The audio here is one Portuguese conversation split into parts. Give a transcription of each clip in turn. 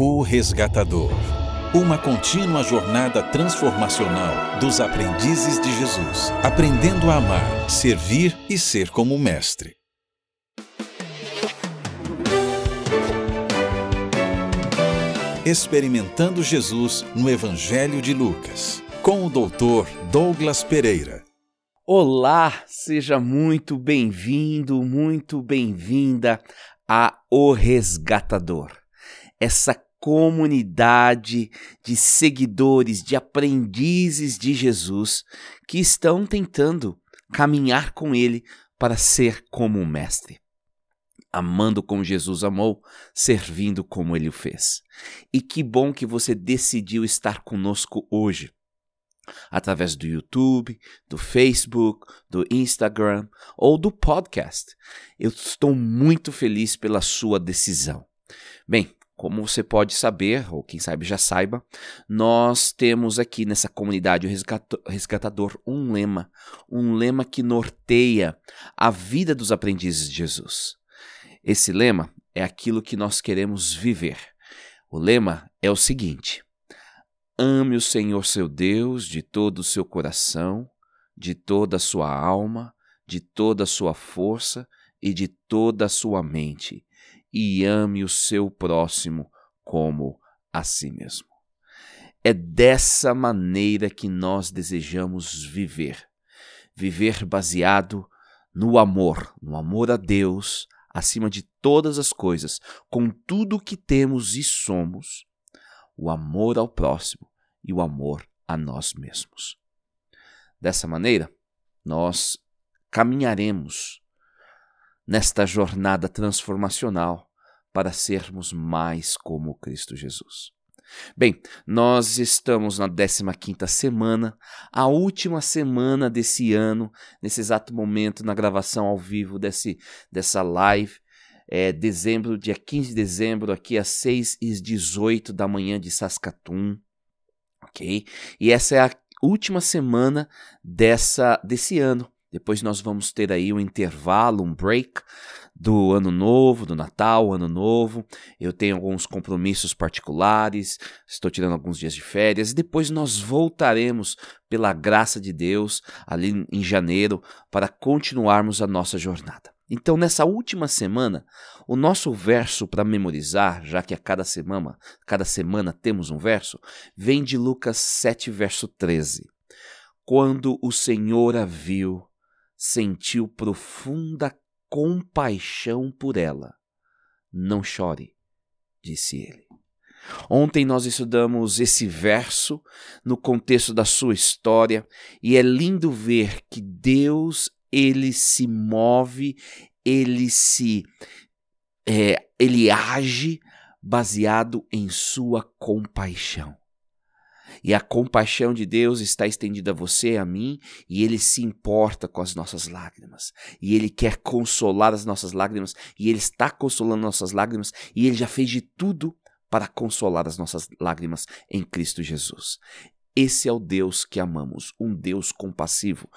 O Resgatador. Uma contínua jornada transformacional dos aprendizes de Jesus, aprendendo a amar, servir e ser como mestre. Experimentando Jesus no Evangelho de Lucas, com o Dr. Douglas Pereira. Olá, seja muito bem-vindo, muito bem-vinda a O Resgatador. Essa comunidade de seguidores, de aprendizes de Jesus que estão tentando caminhar com ele para ser como o Mestre. Amando como Jesus amou, servindo como ele o fez. E que bom que você decidiu estar conosco hoje através do YouTube, do Facebook, do Instagram ou do podcast. Eu estou muito feliz pela sua decisão. Bem, como você pode saber, ou quem sabe já saiba, nós temos aqui nessa comunidade resgatador um lema, um lema que norteia a vida dos aprendizes de Jesus. Esse lema é aquilo que nós queremos viver. O lema é o seguinte: ame o Senhor seu Deus de todo o seu coração, de toda a sua alma, de toda a sua força e de toda a sua mente e ame o seu próximo como a si mesmo. É dessa maneira que nós desejamos viver. Viver baseado no amor, no amor a Deus, acima de todas as coisas, com tudo o que temos e somos, o amor ao próximo e o amor a nós mesmos. Dessa maneira, nós caminharemos nesta jornada transformacional para sermos mais como Cristo Jesus. Bem, nós estamos na 15ª semana, a última semana desse ano, nesse exato momento, na gravação ao vivo desse, dessa live, é dezembro, dia 15 de dezembro, aqui às 6 e 18 da manhã de Saskatoon, ok? E essa é a última semana dessa, desse ano. Depois nós vamos ter aí um intervalo, um break do ano novo, do Natal, ano novo. Eu tenho alguns compromissos particulares, estou tirando alguns dias de férias e depois nós voltaremos pela graça de Deus ali em janeiro para continuarmos a nossa jornada. Então, nessa última semana, o nosso verso para memorizar, já que a cada semana, cada semana temos um verso, vem de Lucas 7, verso 13. Quando o Senhor a viu, sentiu profunda compaixão por ela. Não chore, disse ele. Ontem nós estudamos esse verso no contexto da sua história e é lindo ver que Deus ele se move, ele se é, ele age baseado em sua compaixão. E a compaixão de Deus está estendida a você e a mim, e Ele se importa com as nossas lágrimas. E Ele quer consolar as nossas lágrimas, e Ele está consolando nossas lágrimas, e Ele já fez de tudo para consolar as nossas lágrimas em Cristo Jesus. Esse é o Deus que amamos, um Deus compassivo.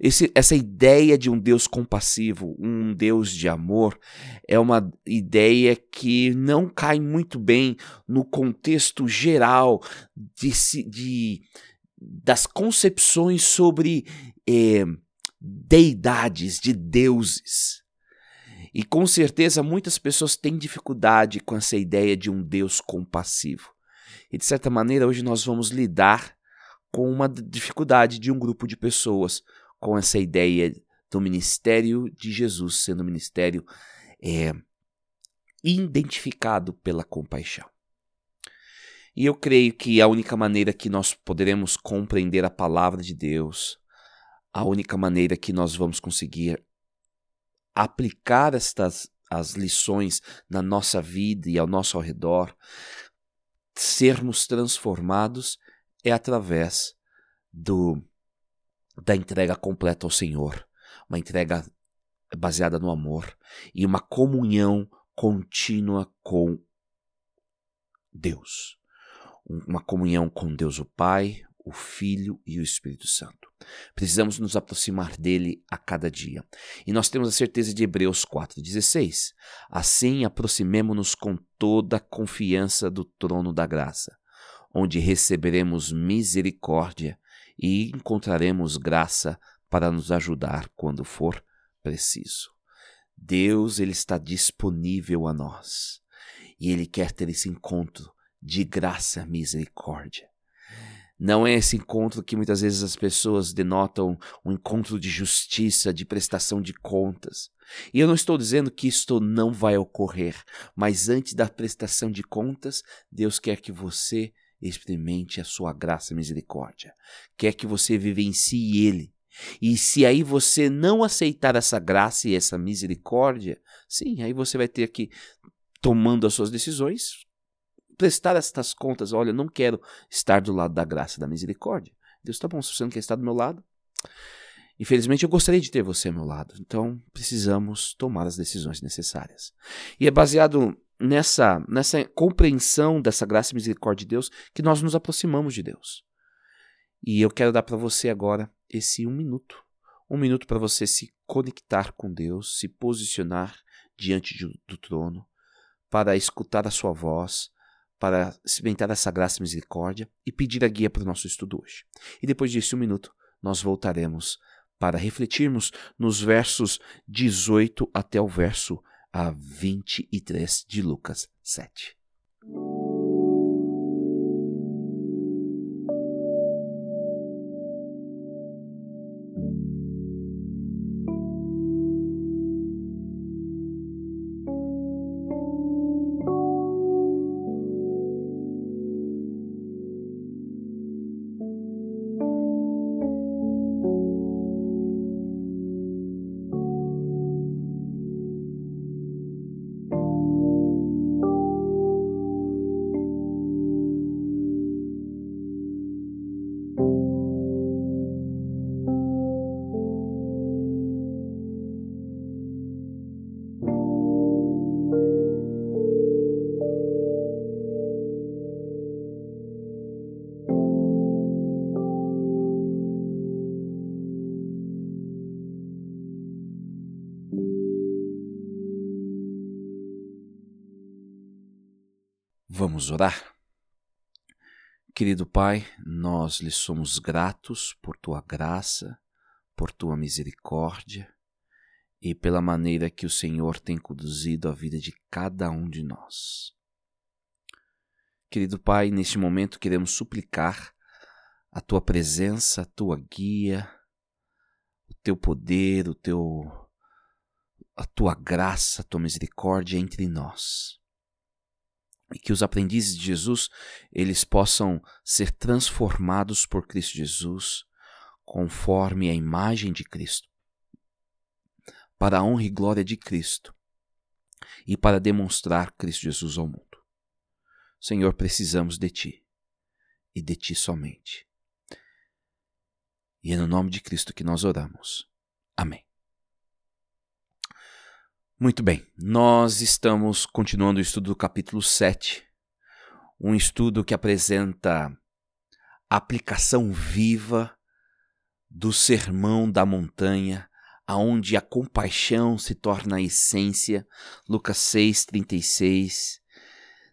Esse, essa ideia de um Deus compassivo, um Deus de amor, é uma ideia que não cai muito bem no contexto geral de, de das concepções sobre eh, deidades, de deuses. E com certeza muitas pessoas têm dificuldade com essa ideia de um Deus compassivo. E de certa maneira hoje nós vamos lidar com uma dificuldade de um grupo de pessoas com essa ideia do ministério de Jesus sendo um ministério é, identificado pela compaixão. E eu creio que a única maneira que nós poderemos compreender a palavra de Deus, a única maneira que nós vamos conseguir aplicar estas as lições na nossa vida e ao nosso redor, sermos transformados é através do da entrega completa ao Senhor, uma entrega baseada no amor e uma comunhão contínua com Deus. Uma comunhão com Deus o Pai, o Filho e o Espírito Santo. Precisamos nos aproximar dele a cada dia. E nós temos a certeza de Hebreus 4,16. Assim, aproximemo-nos com toda a confiança do trono da graça, onde receberemos misericórdia e encontraremos graça para nos ajudar quando for preciso. Deus ele está disponível a nós e ele quer ter esse encontro de graça misericórdia. Não é esse encontro que muitas vezes as pessoas denotam um encontro de justiça, de prestação de contas. E eu não estou dizendo que isto não vai ocorrer, mas antes da prestação de contas, Deus quer que você experimente a sua graça e misericórdia. Quer que você vivencie Ele. E se aí você não aceitar essa graça e essa misericórdia, sim, aí você vai ter que, tomando as suas decisões, prestar estas contas. Olha, eu não quero estar do lado da graça e da misericórdia. Deus, tá bom, se você não quer estar do meu lado. Infelizmente, eu gostaria de ter você ao meu lado. Então, precisamos tomar as decisões necessárias. E é baseado nessa, nessa compreensão dessa graça e misericórdia de Deus que nós nos aproximamos de Deus. E eu quero dar para você agora esse um minuto. Um minuto para você se conectar com Deus, se posicionar diante de, do trono, para escutar a sua voz, para experimentar essa graça e misericórdia e pedir a guia para o nosso estudo hoje. E depois disso, um minuto, nós voltaremos para refletirmos nos versos 18 até o verso a 23 de Lucas 7. Orar? Querido Pai, nós lhe somos gratos por tua graça, por tua misericórdia e pela maneira que o Senhor tem conduzido a vida de cada um de nós. Querido Pai, neste momento queremos suplicar a tua presença, a tua guia, o teu poder, o teu a tua graça, a tua misericórdia entre nós e que os aprendizes de Jesus eles possam ser transformados por Cristo Jesus conforme a imagem de Cristo, para a honra e glória de Cristo e para demonstrar Cristo Jesus ao mundo. Senhor, precisamos de Ti e de Ti somente. E é no nome de Cristo que nós oramos. Amém. Muito bem, nós estamos continuando o estudo do capítulo 7, um estudo que apresenta a aplicação viva do sermão da montanha, aonde a compaixão se torna a essência. Lucas 6:36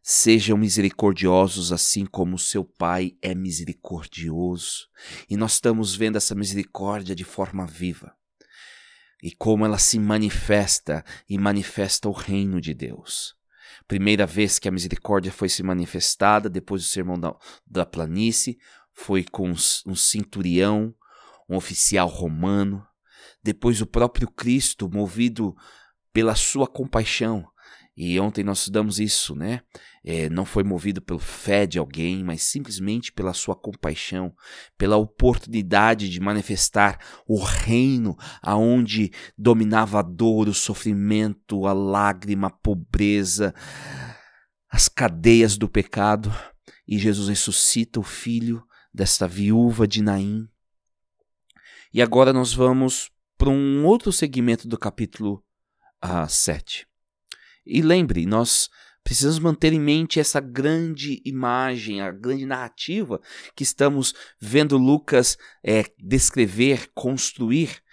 Sejam misericordiosos assim como seu Pai é misericordioso. E nós estamos vendo essa misericórdia de forma viva e como ela se manifesta e manifesta o reino de Deus. Primeira vez que a misericórdia foi se manifestada, depois do sermão da, da planície, foi com um centurião, um oficial romano. Depois o próprio Cristo, movido pela sua compaixão, e ontem nós estudamos isso, né? É, não foi movido pela fé de alguém, mas simplesmente pela sua compaixão, pela oportunidade de manifestar o reino aonde dominava a dor, o sofrimento, a lágrima, a pobreza, as cadeias do pecado. E Jesus ressuscita o filho desta viúva de Naim. E agora nós vamos para um outro segmento do capítulo uh, ah, 7. E lembre, nós Precisamos manter em mente essa grande imagem, a grande narrativa que estamos vendo Lucas é, descrever, construir,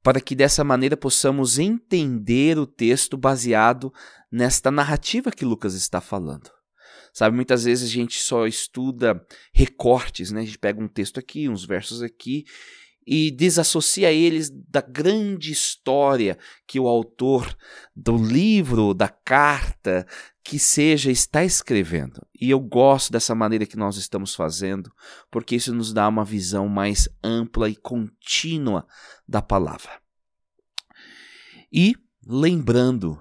para que dessa maneira possamos entender o texto baseado nesta narrativa que Lucas está falando. Sabe, muitas vezes a gente só estuda recortes, né? A gente pega um texto aqui, uns versos aqui e desassocia eles da grande história que o autor do livro, da carta, que seja, está escrevendo. E eu gosto dessa maneira que nós estamos fazendo, porque isso nos dá uma visão mais ampla e contínua da palavra. E lembrando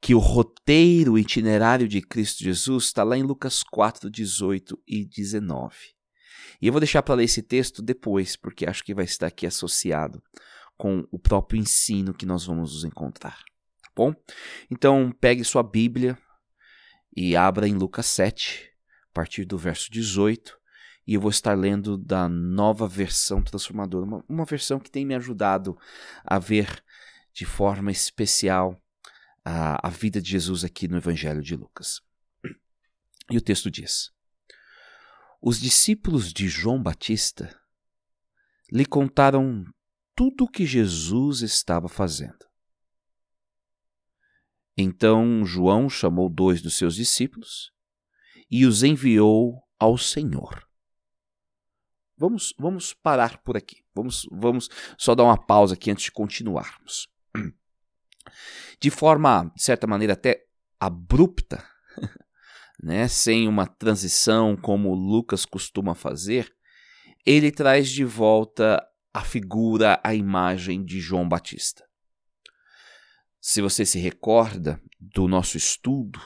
que o roteiro, o itinerário de Cristo Jesus está lá em Lucas 4, 18 e 19. E eu vou deixar para ler esse texto depois, porque acho que vai estar aqui associado com o próprio ensino que nós vamos nos encontrar. Tá bom? Então, pegue sua Bíblia e abra em Lucas 7, a partir do verso 18, e eu vou estar lendo da nova versão transformadora, uma, uma versão que tem me ajudado a ver de forma especial a, a vida de Jesus aqui no Evangelho de Lucas. E o texto diz: Os discípulos de João Batista lhe contaram tudo o que Jesus estava fazendo. Então João chamou dois dos seus discípulos e os enviou ao Senhor. Vamos, vamos parar por aqui. Vamos, vamos só dar uma pausa aqui antes de continuarmos de forma, de certa maneira, até abrupta, né, sem uma transição como Lucas costuma fazer, ele traz de volta a figura, a imagem de João Batista. Se você se recorda do nosso estudo,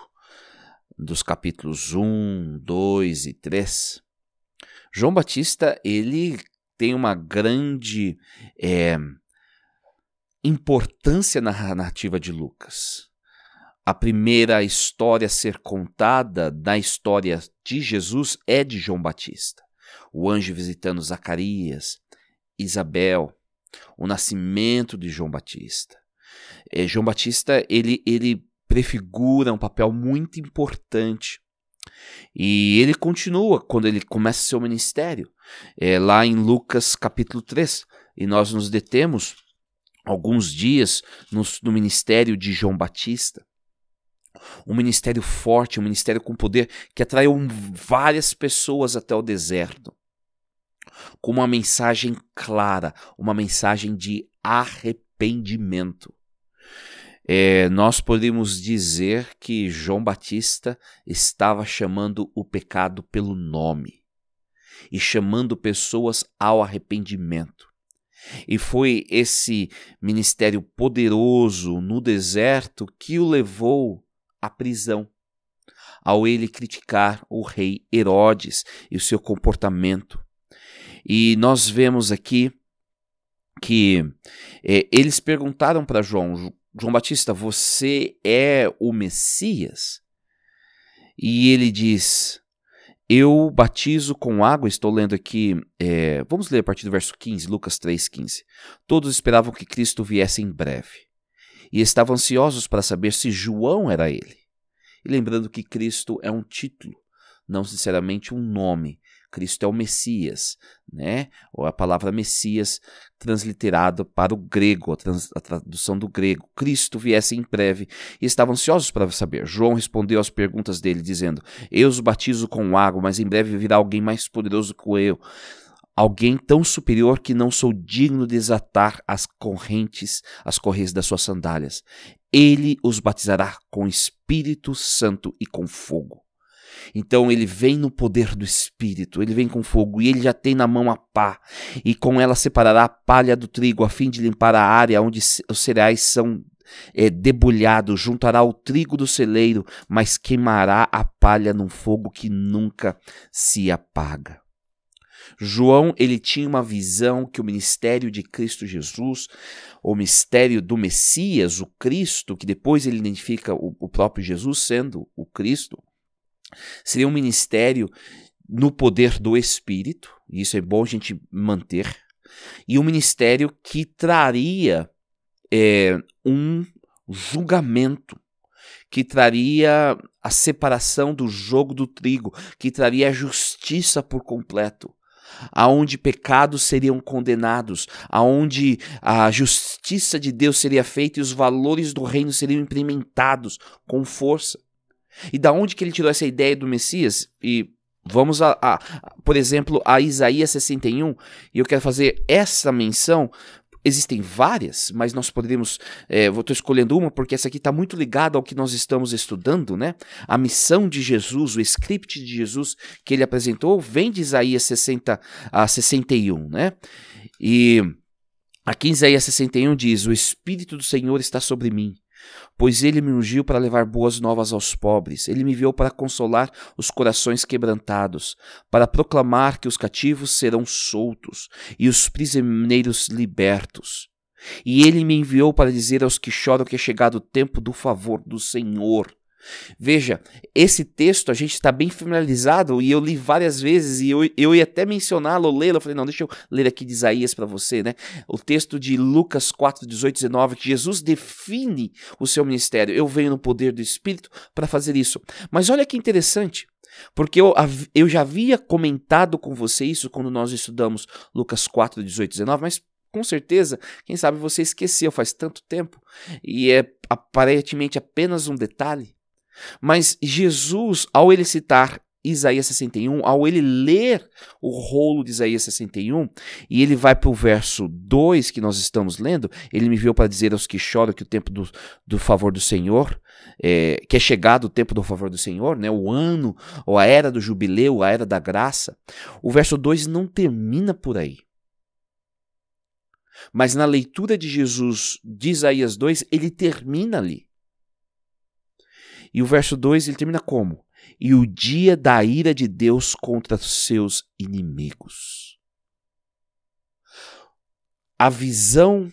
dos capítulos 1, 2 e 3, João Batista ele tem uma grande é, importância na narrativa de Lucas. A primeira história a ser contada na história de Jesus é de João Batista. O anjo visitando Zacarias, Isabel, o nascimento de João Batista. É, João Batista ele, ele prefigura um papel muito importante e ele continua quando ele começa seu ministério, é, lá em Lucas capítulo 3, e nós nos detemos alguns dias no, no ministério de João Batista. Um ministério forte, um ministério com poder que atraiu várias pessoas até o deserto. Com uma mensagem clara, uma mensagem de arrependimento. É, nós podemos dizer que João Batista estava chamando o pecado pelo nome e chamando pessoas ao arrependimento. E foi esse ministério poderoso no deserto que o levou à prisão, ao ele criticar o rei Herodes e o seu comportamento. E nós vemos aqui que é, eles perguntaram para João, João Batista, você é o Messias? E ele diz: eu batizo com água, estou lendo aqui, é, vamos ler a partir do verso 15, Lucas 3,15. Todos esperavam que Cristo viesse em breve e estavam ansiosos para saber se João era ele. E lembrando que Cristo é um título, não sinceramente um nome. Cristo é o Messias, né? Ou a palavra Messias transliterado para o grego, a, trans, a, tradução do grego. Cristo viesse em breve e estavam ansiosos para saber. João respondeu às perguntas dele, dizendo: Eu os batizo com água, mas em breve virá alguém mais poderoso que eu. Alguém tão superior que não sou digno de desatar as correntes, as correias das suas sandálias. Ele os batizará com Espírito Santo e com fogo. Então ele vem no poder do Espírito, ele vem com fogo e ele já tem na mão a pá, e com ela separará a palha do trigo, a fim de limpar a área onde os cereais são é, juntará o trigo do celeiro, mas queimará a palha num fogo que nunca se apaga. João ele tinha uma visão que o ministério de Cristo Jesus, o mistério do Messias, o Cristo, que depois ele identifica o, o próprio Jesus sendo o Cristo, Seria um ministério no poder do Espírito, e isso é bom a gente manter, e um ministério que traria é, um julgamento, que traria a separação do jogo do trigo, que traria a justiça por completo, aonde pecados seriam condenados, aonde a justiça de Deus seria feita e os valores do reino seriam implementados com força. E da onde que ele tirou essa ideia do Messias? E vamos a, a, por exemplo, a Isaías 61, e eu quero fazer essa menção Existem várias, mas nós poderíamos. É, vou estou escolhendo uma porque essa aqui está muito ligada ao que nós estamos estudando, né? A missão de Jesus, o script de Jesus que ele apresentou, vem de Isaías 60 a 61, né? E aqui em Isaías 61 diz: O Espírito do Senhor está sobre mim Pois ele me ungiu para levar boas novas aos pobres, ele me enviou para consolar os corações quebrantados, para proclamar que os cativos serão soltos e os prisioneiros libertos. E ele me enviou para dizer aos que choram que é chegado o tempo do favor do Senhor. Veja, esse texto a gente está bem familiarizado e eu li várias vezes e eu, eu ia até mencioná-lo, lê-lo. Eu falei, não, deixa eu ler aqui de Isaías para você, né? O texto de Lucas 4, 18 19, que Jesus define o seu ministério. Eu venho no poder do Espírito para fazer isso. Mas olha que interessante. Porque eu, eu já havia comentado com você isso quando nós estudamos Lucas 4, 18 19, mas com certeza, quem sabe você esqueceu faz tanto tempo e é aparentemente apenas um detalhe. Mas Jesus, ao ele citar Isaías 61, ao ele ler o rolo de Isaías 61, e ele vai para o verso 2 que nós estamos lendo, ele me viu para dizer aos que choram que o tempo do, do favor do Senhor, é, que é chegado o tempo do favor do Senhor, né, o ano, ou a era do jubileu, a era da graça. O verso 2 não termina por aí. Mas na leitura de Jesus de Isaías 2, ele termina ali. E o verso 2 ele termina como? E o dia da ira de Deus contra seus inimigos. A visão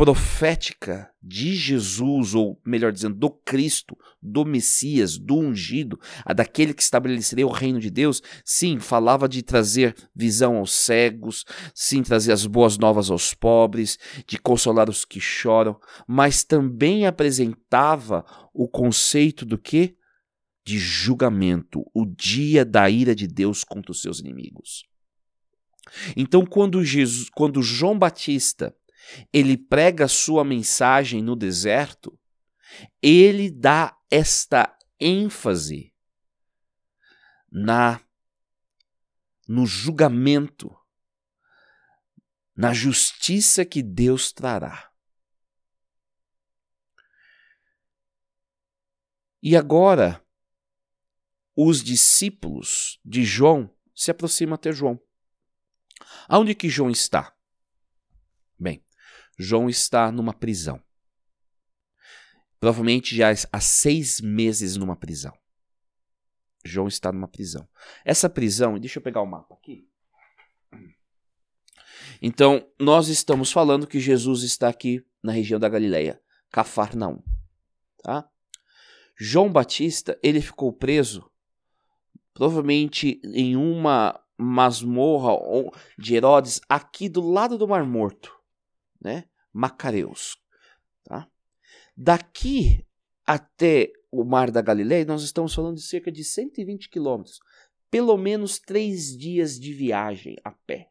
profética de Jesus, ou melhor dizendo, do Cristo, do Messias, do ungido, a daquele que estabeleceria o reino de Deus, sim, falava de trazer visão aos cegos, sim, trazer as boas novas aos pobres, de consolar os que choram, mas também apresentava o conceito do que? De julgamento, o dia da ira de Deus contra os seus inimigos. Então, quando, Jesus, quando João Batista ele prega sua mensagem no deserto, ele dá esta ênfase na no julgamento, na justiça que Deus trará. E agora, os discípulos de João se aproximam até João. Aonde que João está? João está numa prisão. Provavelmente já há seis meses numa prisão. João está numa prisão. Essa prisão, deixa eu pegar o mapa aqui. Então, nós estamos falando que Jesus está aqui na região da Galileia, Cafarnaum, tá? João Batista, ele ficou preso provavelmente em uma masmorra de Herodes aqui do lado do Mar Morto, né? Macareus. Tá? Daqui até o Mar da Galileia, nós estamos falando de cerca de 120 quilômetros. Pelo menos três dias de viagem a pé.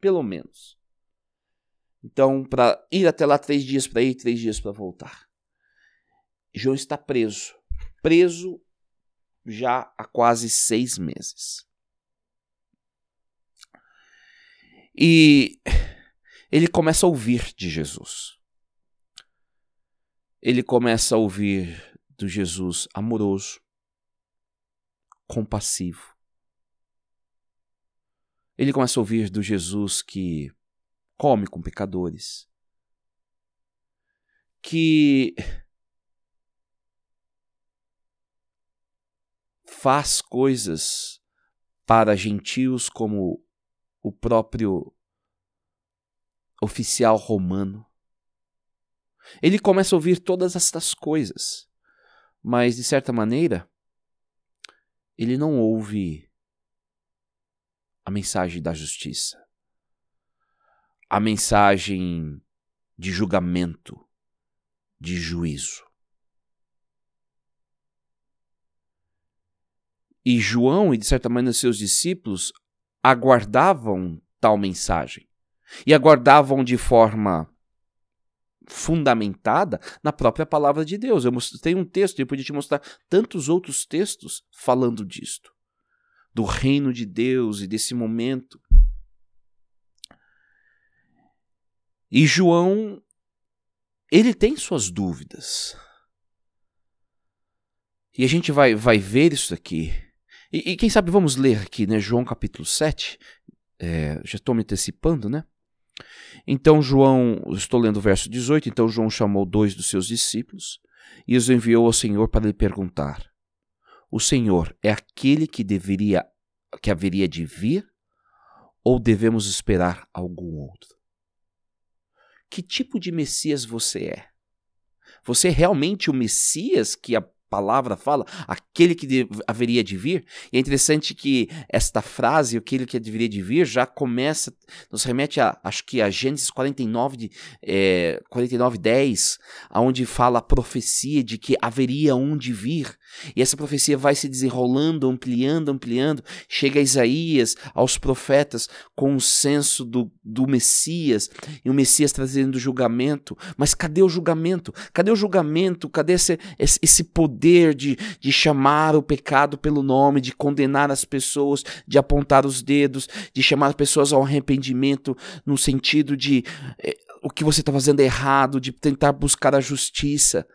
Pelo menos. Então, para ir até lá, três dias para ir, três dias para voltar. João está preso. Preso já há quase seis meses. E ele começa a ouvir de Jesus. Ele começa a ouvir do Jesus amoroso, compassivo. Ele começa a ouvir do Jesus que come com pecadores, que faz coisas para gentios como o próprio oficial romano. Ele começa a ouvir todas estas coisas, mas de certa maneira, ele não ouve a mensagem da justiça, a mensagem de julgamento, de juízo. E João e, de certa maneira, seus discípulos aguardavam tal mensagem. E aguardavam de forma fundamentada na própria palavra de Deus. Eu tenho um texto, eu podia te mostrar tantos outros textos falando disto, do reino de Deus e desse momento. E João, ele tem suas dúvidas. E a gente vai, vai ver isso aqui. E, e quem sabe vamos ler aqui, né? João capítulo 7. É, já estou me antecipando, né? Então João, estou lendo o verso 18, então João chamou dois dos seus discípulos e os enviou ao Senhor para lhe perguntar: O Senhor é aquele que deveria que haveria de vir ou devemos esperar algum outro? Que tipo de Messias você é? Você é realmente o Messias que palavra fala, aquele que haveria de vir. E é interessante que esta frase, aquele que deveria de vir, já começa, nos remete a, acho que a Gênesis 49, de, é, 49 10, onde fala a profecia de que haveria um de vir. E essa profecia vai se desenrolando, ampliando, ampliando, chega a Isaías, aos profetas, com o senso do, do Messias, e o Messias trazendo julgamento. Mas cadê o julgamento? Cadê o julgamento? Cadê esse, esse poder? de, de chamar o pecado pelo nome, de condenar as pessoas, de apontar os dedos, de chamar as pessoas ao arrependimento, no sentido de eh, o que você está fazendo é errado, de tentar buscar a justiça.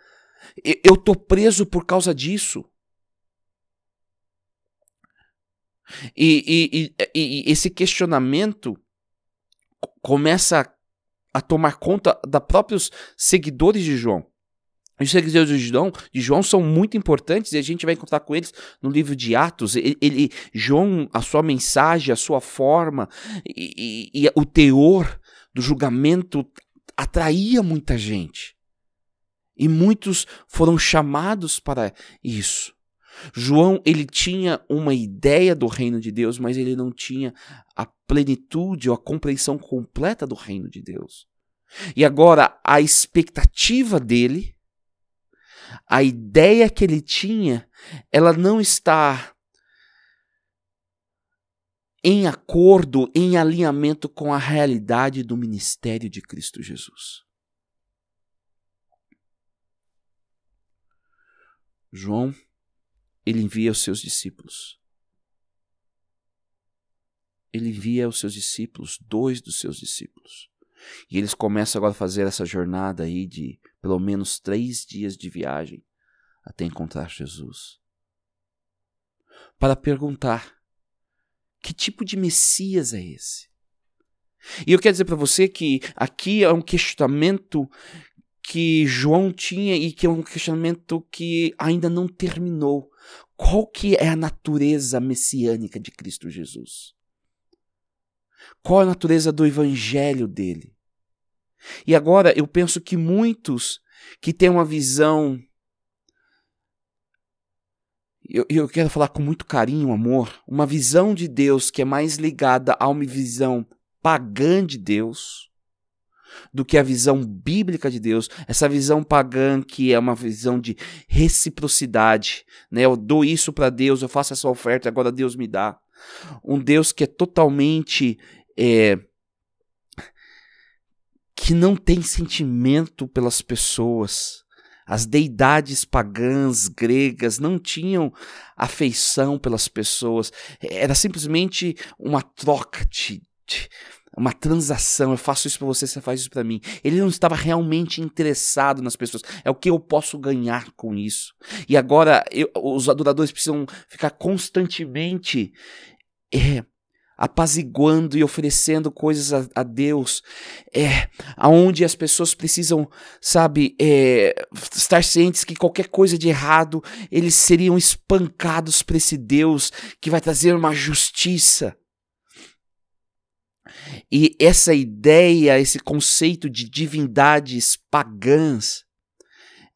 Eu estou preso por causa disso. E, e, e, e, esse questionamento começa a, a tomar conta da próprios seguidores de João. Os seguidores de João, de João são muito importantes e a gente vai encontrar com eles no livro de Atos. Ele, ele João, a sua mensagem, a sua forma e, e, e o teor do julgamento atraía muita gente. E muitos foram chamados para isso. João, ele tinha uma ideia do reino de Deus, mas ele não tinha a plenitude ou a compreensão completa do reino de Deus. E agora a expectativa dele a ideia que ele tinha, ela não está em acordo, em alinhamento com a realidade do ministério de Cristo Jesus. João, ele envia os seus discípulos. Ele envia os seus discípulos, dois dos seus discípulos. E eles começam agora a fazer essa jornada aí de pelo menos três dias de viagem até encontrar Jesus. Para perguntar: que tipo de Messias é esse? E eu quero dizer para você que aqui é um questionamento que João tinha e que é um questionamento que ainda não terminou. Qual que é a natureza messiânica de Cristo Jesus? Qual a natureza do evangelho dele? E agora eu penso que muitos que têm uma visão. Eu, eu quero falar com muito carinho, amor, uma visão de Deus que é mais ligada a uma visão pagã de Deus do que a visão bíblica de Deus, essa visão pagã que é uma visão de reciprocidade, né? Eu dou isso para Deus, eu faço essa oferta, agora Deus me dá. Um Deus que é totalmente é, que não tem sentimento pelas pessoas. As deidades pagãs gregas não tinham afeição pelas pessoas. Era simplesmente uma troca de, de uma transação. Eu faço isso para você, você faz isso para mim. Ele não estava realmente interessado nas pessoas. É o que eu posso ganhar com isso. E agora eu, os adoradores precisam ficar constantemente é, apaziguando e oferecendo coisas a, a, Deus, é, aonde as pessoas precisam, sabe, é, estar cientes que qualquer coisa de errado, eles seriam espancados por esse Deus que vai trazer uma justiça. E essa ideia, esse conceito de divindades pagãs,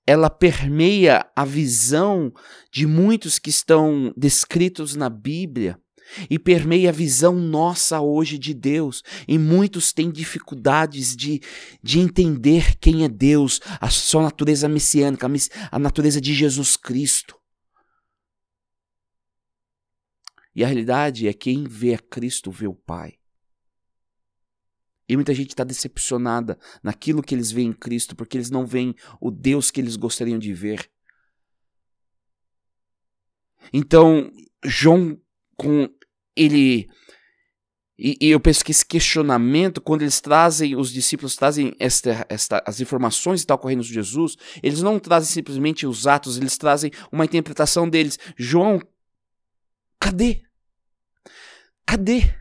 ela permeia a visão de muitos que estão descritos na Bíblia e permeia a visão nossa hoje de Deus. E muitos têm dificuldades de, de entender quem é Deus, a sua natureza messiânica, a natureza de Jesus Cristo. E a realidade é que quem vê a Cristo vê o Pai. E muita gente está decepcionada naquilo que eles veem em Cristo, porque eles não veem o Deus que eles gostariam de ver. Então, João, com ele. E, e, eu penso que esse questionamento, quando eles trazem, os discípulos trazem esta, esta, as informações que estão ocorrendo de Jesus, eles não trazem simplesmente os atos, eles trazem uma interpretação deles. João, cadê? Cadê?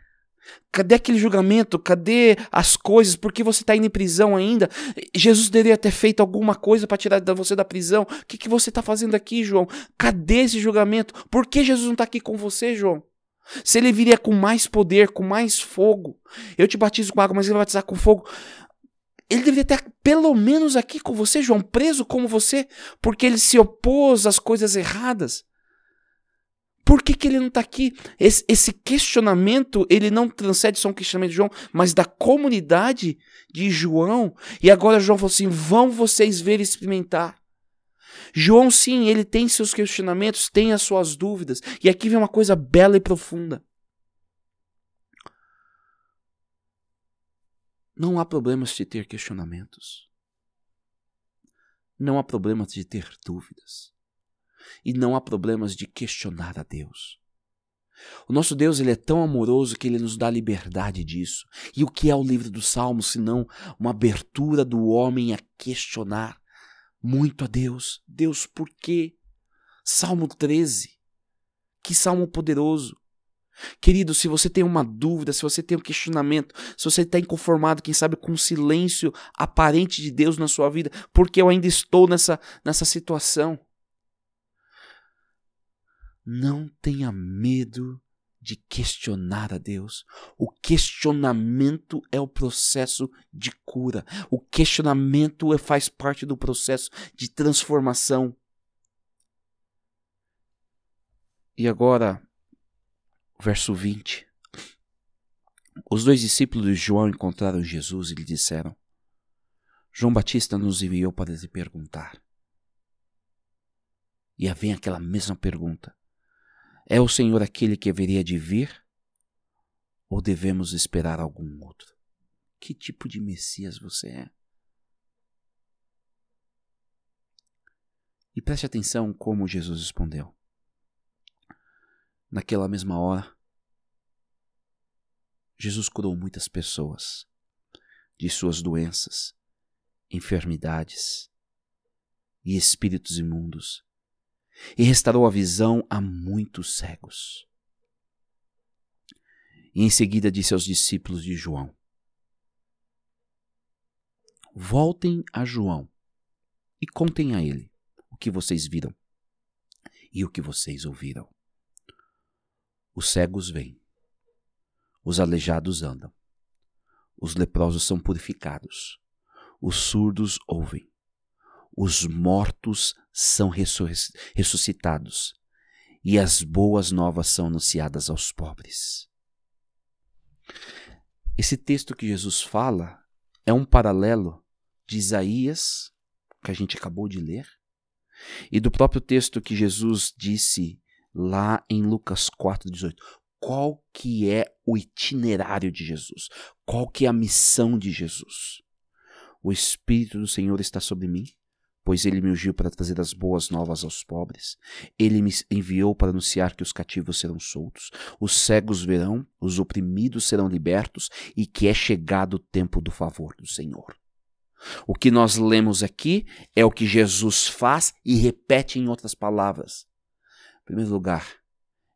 Cadê aquele julgamento? Cadê as coisas? Por que você está indo em prisão ainda? Jesus deveria ter feito alguma coisa para tirar você da prisão. O que, que você está fazendo aqui, João? Cadê esse julgamento? Por que Jesus não está aqui com você, João? Se ele viria com mais poder, com mais fogo, eu te batizo com água, mas ele vai batizar com fogo. Ele deveria estar pelo menos aqui com você, João, preso como você, porque ele se opôs às coisas erradas. Por que, que ele não está aqui? Esse, esse, questionamento, ele não transcende só um questionamento de João, mas da comunidade de João. E agora João falou assim: vão vocês ver e experimentar. João, sim, ele tem seus questionamentos, tem as suas dúvidas. E aqui vem uma coisa bela e profunda. Não há problemas de ter questionamentos. Não há problemas de ter dúvidas e não há problemas de questionar a Deus. O nosso Deus ele é tão amoroso que ele nos dá liberdade disso. E o que é o livro dos Salmos senão uma abertura do homem a questionar muito a Deus? Deus, por quê? Salmo 13. Que salmo poderoso. Querido, se você tem uma dúvida, se você tem um questionamento, se você está inconformado, quem sabe com o silêncio aparente de Deus na sua vida, porque eu ainda estou nessa, nessa situação. Não tenha medo de questionar a Deus. O questionamento é o processo de cura. O questionamento é, faz parte do processo de transformação. E agora, verso 20. Os dois discípulos de João encontraram Jesus e lhe disseram: João Batista nos enviou para lhe perguntar. E vem aquela mesma pergunta: é o Senhor aquele que haveria de vir? Ou devemos esperar algum outro? Que tipo de Messias você é? E preste atenção como Jesus respondeu. Naquela mesma hora, Jesus curou muitas pessoas de suas doenças, enfermidades e espíritos imundos e restaurou a visão a muitos cegos. E em seguida disse aos discípulos de João: Voltem a João e contem a ele o que vocês viram e o que vocês ouviram. Os cegos vêm, os aleijados andam, os leprosos são purificados, os surdos ouvem, os mortos são ressuscitados e as boas novas são anunciadas aos pobres. Esse texto que Jesus fala é um paralelo de Isaías, que a gente acabou de ler, e do próprio texto que Jesus disse lá em Lucas 4:18. Qual que é o itinerário de Jesus? Qual que é a missão de Jesus? O espírito do Senhor está sobre mim, pois ele me ungiu para trazer as boas novas aos pobres. Ele me enviou para anunciar que os cativos serão soltos, os cegos verão, os oprimidos serão libertos e que é chegado o tempo do favor do Senhor. O que nós lemos aqui é o que Jesus faz e repete em outras palavras. Em primeiro lugar,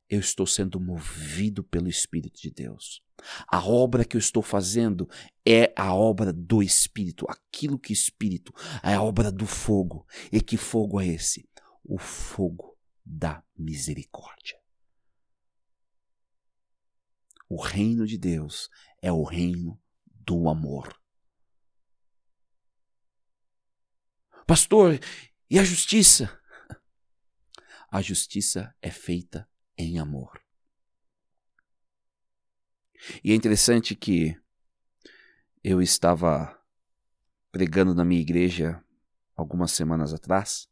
eu estou sendo movido pelo Espírito de Deus. A obra que eu estou fazendo é a obra do Espírito, aquilo que Espírito é a obra do fogo. E que fogo é esse? O fogo da misericórdia. O reino de Deus é o reino do amor. Pastor, e a justiça? A justiça é feita em amor. E é interessante que eu estava pregando na minha igreja algumas semanas atrás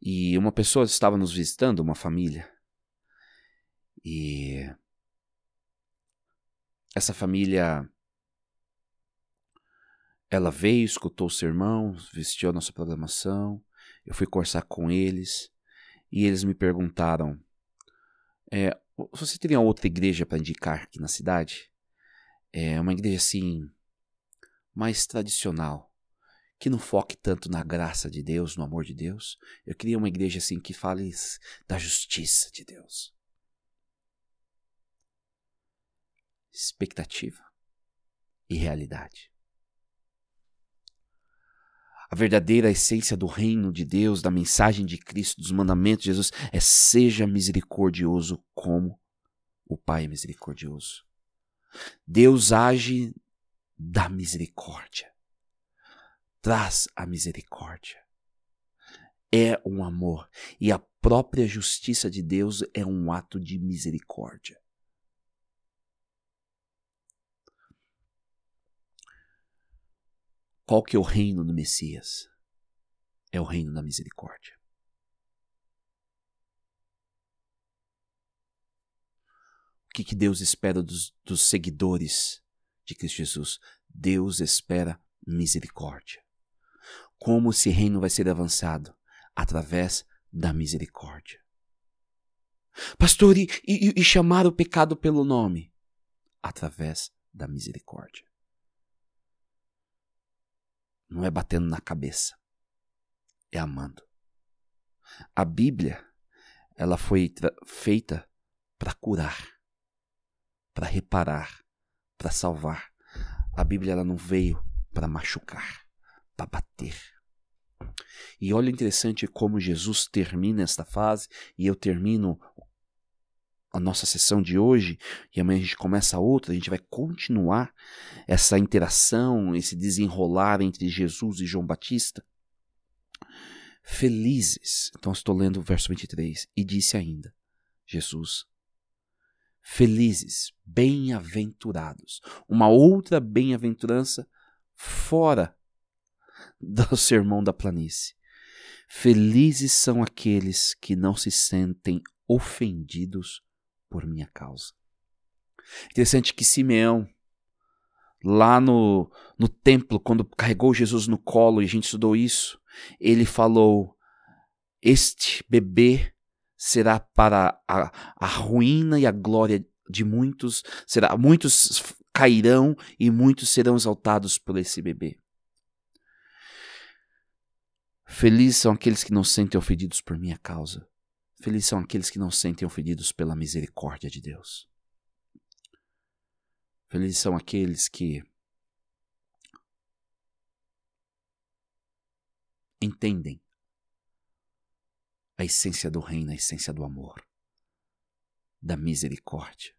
e uma pessoa estava nos visitando, uma família. E essa família ela veio, escutou o sermão, vestiu a nossa programação. Eu fui conversar com eles e eles me perguntaram: é, você teria outra igreja para indicar aqui na cidade? É uma igreja assim mais tradicional, que não foque tanto na graça de Deus, no amor de Deus. Eu queria uma igreja assim que fale da justiça de Deus. Expectativa e realidade. A verdadeira essência do reino de Deus, da mensagem de Cristo, dos mandamentos de Jesus é seja misericordioso como o Pai é misericordioso. Deus age da misericórdia. Traz a misericórdia. É um amor. E a própria justiça de Deus é um ato de misericórdia. Qual que é o reino do Messias? É o reino da misericórdia. O que, que Deus espera dos, dos seguidores de Cristo Jesus? Deus espera misericórdia. Como esse reino vai ser avançado? Através da misericórdia. Pastor, e, e, e chamar o pecado pelo nome? Através da misericórdia. Não é batendo na cabeça, é amando. A Bíblia, ela foi feita para curar, para reparar, para salvar. A Bíblia ela não veio para machucar, para bater. E olha interessante como Jesus termina esta fase e eu termino a nossa sessão de hoje e amanhã a gente começa outra, a gente vai continuar essa interação, esse desenrolar entre Jesus e João Batista. Felizes, então estou lendo o verso 23, e disse ainda, Jesus, felizes, bem-aventurados, uma outra bem-aventurança fora do sermão da planície. Felizes são aqueles que não se sentem ofendidos por minha causa. Interessante que Simeão, lá no, no templo, quando carregou Jesus no colo e a gente estudou isso, ele falou: Este bebê será para a, a ruína e a glória de muitos, será muitos cairão e muitos serão exaltados por esse bebê. Felizes são aqueles que não sentem ofendidos por minha causa. Felizes são aqueles que não sentem ofendidos pela misericórdia de Deus. Felizes são aqueles que entendem a essência do reino, a essência do amor, da misericórdia.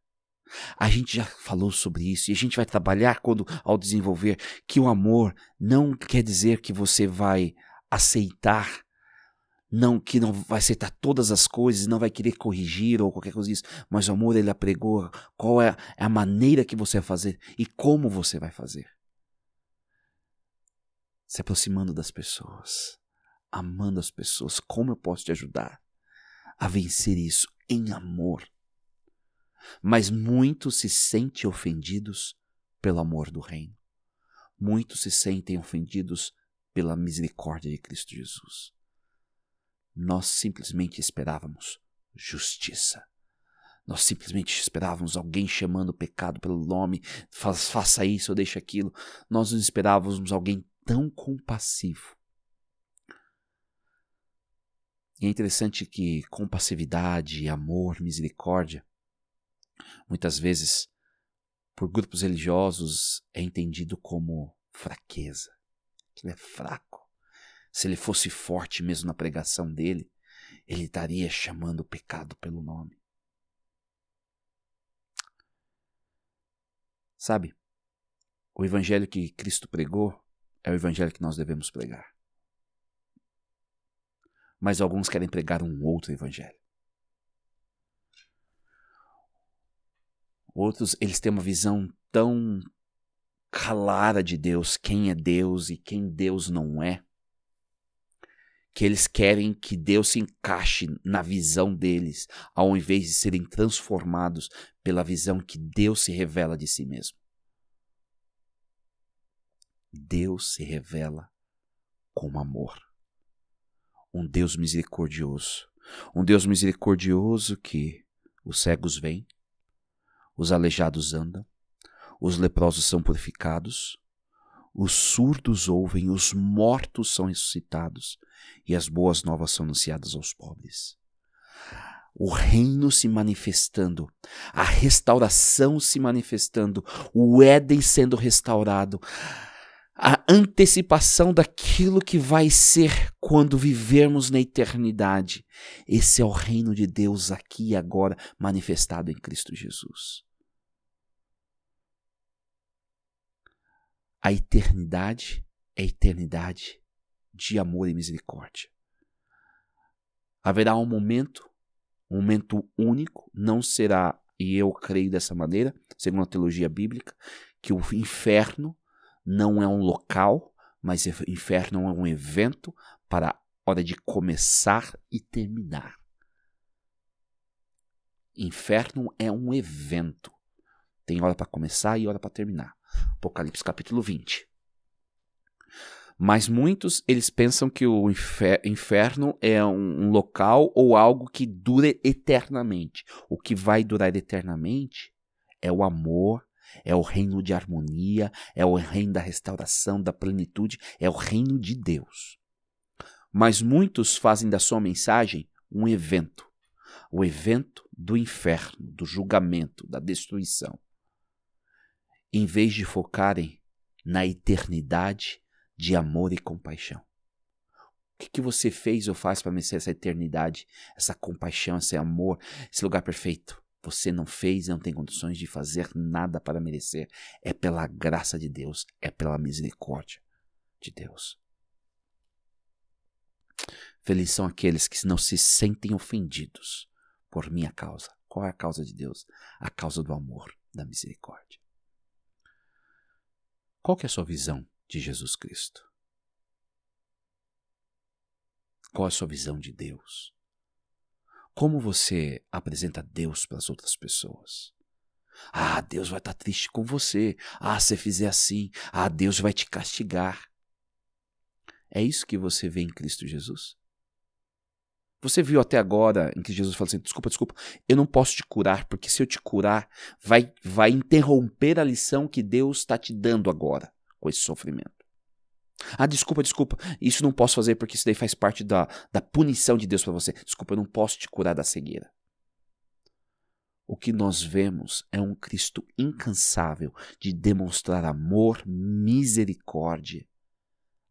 A gente já falou sobre isso e a gente vai trabalhar quando ao desenvolver que o amor não quer dizer que você vai aceitar não que não vai aceitar todas as coisas, não vai querer corrigir ou qualquer coisa disso, mas o amor ele apregou qual é a maneira que você vai fazer e como você vai fazer. Se aproximando das pessoas, amando as pessoas, como eu posso te ajudar a vencer isso em amor? Mas muitos se sentem ofendidos pelo amor do reino. Muitos se sentem ofendidos pela misericórdia de Cristo Jesus. Nós simplesmente esperávamos justiça. Nós simplesmente esperávamos alguém chamando o pecado pelo nome, faça isso ou deixa aquilo. Nós não esperávamos alguém tão compassivo. E é interessante que compassividade, amor, misericórdia, muitas vezes, por grupos religiosos, é entendido como fraqueza. Que ele é fraco. Se ele fosse forte mesmo na pregação dele, ele estaria chamando o pecado pelo nome. Sabe, o evangelho que Cristo pregou é o evangelho que nós devemos pregar. Mas alguns querem pregar um outro evangelho. Outros, eles têm uma visão tão clara de Deus, quem é Deus e quem Deus não é, que eles querem que Deus se encaixe na visão deles, ao invés de serem transformados pela visão que Deus se revela de si mesmo. Deus se revela como amor. Um Deus misericordioso. Um Deus misericordioso que os cegos veem, os aleijados andam, os leprosos são purificados, os surdos ouvem, os mortos são ressuscitados e as boas novas são anunciadas aos pobres. O reino se manifestando, a restauração se manifestando, o Éden sendo restaurado, a antecipação daquilo que vai ser quando vivermos na eternidade. Esse é o reino de Deus aqui e agora manifestado em Cristo Jesus. A eternidade é eternidade de amor e misericórdia. Haverá um momento, um momento único, não será, e eu creio dessa maneira, segundo a teologia bíblica, que o inferno não é um local, mas o inferno é um evento para a hora de começar e terminar. Inferno é um evento. Tem hora para começar e hora para terminar. Apocalipse capítulo 20. Mas muitos eles pensam que o inferno é um, local ou algo que dura eternamente. O que vai durar eternamente é o amor, é o reino de harmonia, é o reino da restauração, da plenitude, é o reino de Deus. Mas muitos fazem da sua mensagem um evento o evento do inferno, do julgamento, da destruição em vez de focarem na eternidade de amor e compaixão. O que, que você fez ou faz para merecer essa eternidade, essa compaixão, esse amor, esse lugar perfeito? Você não fez e não tem condições de fazer nada para merecer. É pela graça de Deus, é pela misericórdia de Deus. Felizes são aqueles que não se sentem ofendidos por minha causa. Qual é a causa de Deus? A causa do amor, da misericórdia. Qual que é a sua visão de Jesus Cristo? Qual é a sua visão de Deus? Como você apresenta Deus para as outras pessoas? Ah, Deus vai estar triste com você. Ah, se fizer assim, ah, Deus vai te castigar. É isso que você vê em Cristo Jesus? Você viu até agora em que Jesus fala assim: desculpa, desculpa, eu não posso te curar, porque se eu te curar, vai, vai interromper a lição que Deus está te dando agora com esse sofrimento. Ah, desculpa, desculpa, isso não posso fazer porque isso daí faz parte da, da punição de Deus para você. Desculpa, eu não posso te curar da cegueira. O que nós vemos é um Cristo incansável de demonstrar amor, misericórdia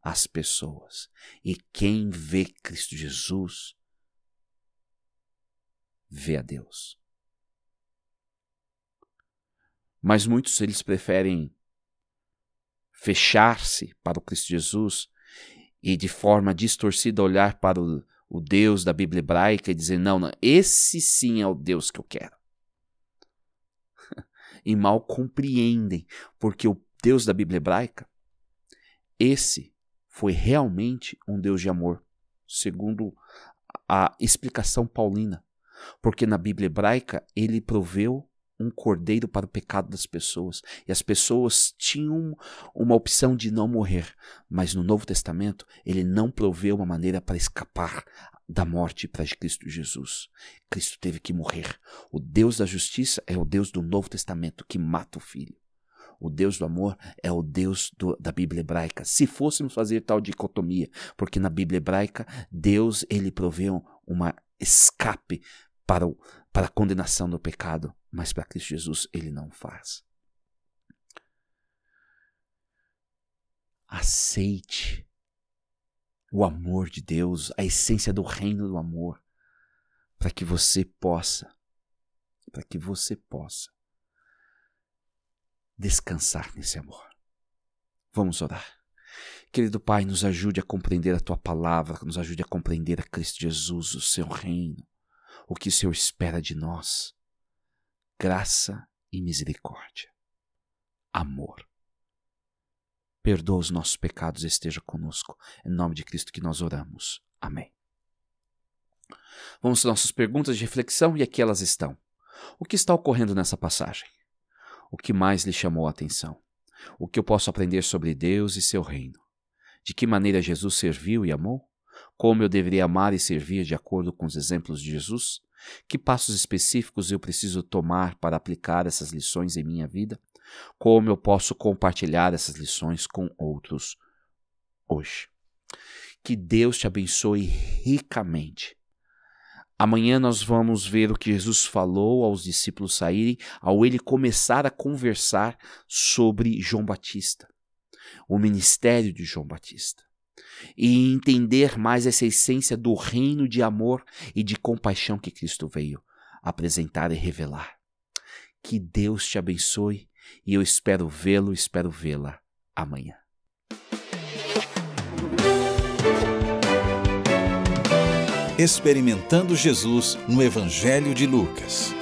às pessoas. E quem vê Cristo Jesus vê a Deus. Mas muitos eles preferem fechar-se para o Cristo Jesus e de forma distorcida olhar para o, o Deus da Bíblia hebraica e dizer: não, não, esse sim é o Deus que eu quero. e mal compreendem, porque o Deus da Bíblia hebraica, esse foi realmente um Deus de amor, segundo a explicação paulina. Porque na Bíblia hebraica ele proveu um cordeiro para o pecado das pessoas. E as pessoas tinham uma opção de não morrer. Mas no Novo Testamento, ele não proveu uma maneira para escapar da morte para Cristo Jesus. Cristo teve que morrer. O Deus da justiça é o Deus do Novo Testamento que mata o filho. O Deus do amor é o Deus do, da Bíblia hebraica. Se fôssemos fazer tal dicotomia, porque na Bíblia hebraica Deus ele proveu uma escape para, o, para a condenação do pecado, mas para Cristo Jesus ele não faz. Aceite o amor de Deus, a essência do reino do amor, para que você possa, para que você possa descansar nesse amor. Vamos orar. Querido Pai, nos ajude a compreender a tua palavra, nos ajude a compreender a Cristo Jesus, o seu reino o que o Senhor espera de nós: graça e misericórdia, amor. Perdoa os nossos pecados e esteja conosco. Em nome de Cristo que nós oramos. Amém. Vamos às nossas perguntas de reflexão e aqui elas estão. O que está ocorrendo nessa passagem? O que mais lhe chamou a atenção? O que eu posso aprender sobre Deus e seu reino? De que maneira Jesus serviu e amou? Como eu deveria amar e servir de acordo com os exemplos de Jesus? Que passos específicos eu preciso tomar para aplicar essas lições em minha vida? Como eu posso compartilhar essas lições com outros hoje? Que Deus te abençoe ricamente Amanhã nós vamos ver o que Jesus falou aos discípulos saírem ao ele começar a conversar sobre João Batista, o ministério de João Batista, e entender mais essa essência do reino de amor e de compaixão que Cristo veio apresentar e revelar. Que Deus te abençoe e eu espero vê-lo, espero vê-la amanhã. Experimentando Jesus no Evangelho de Lucas.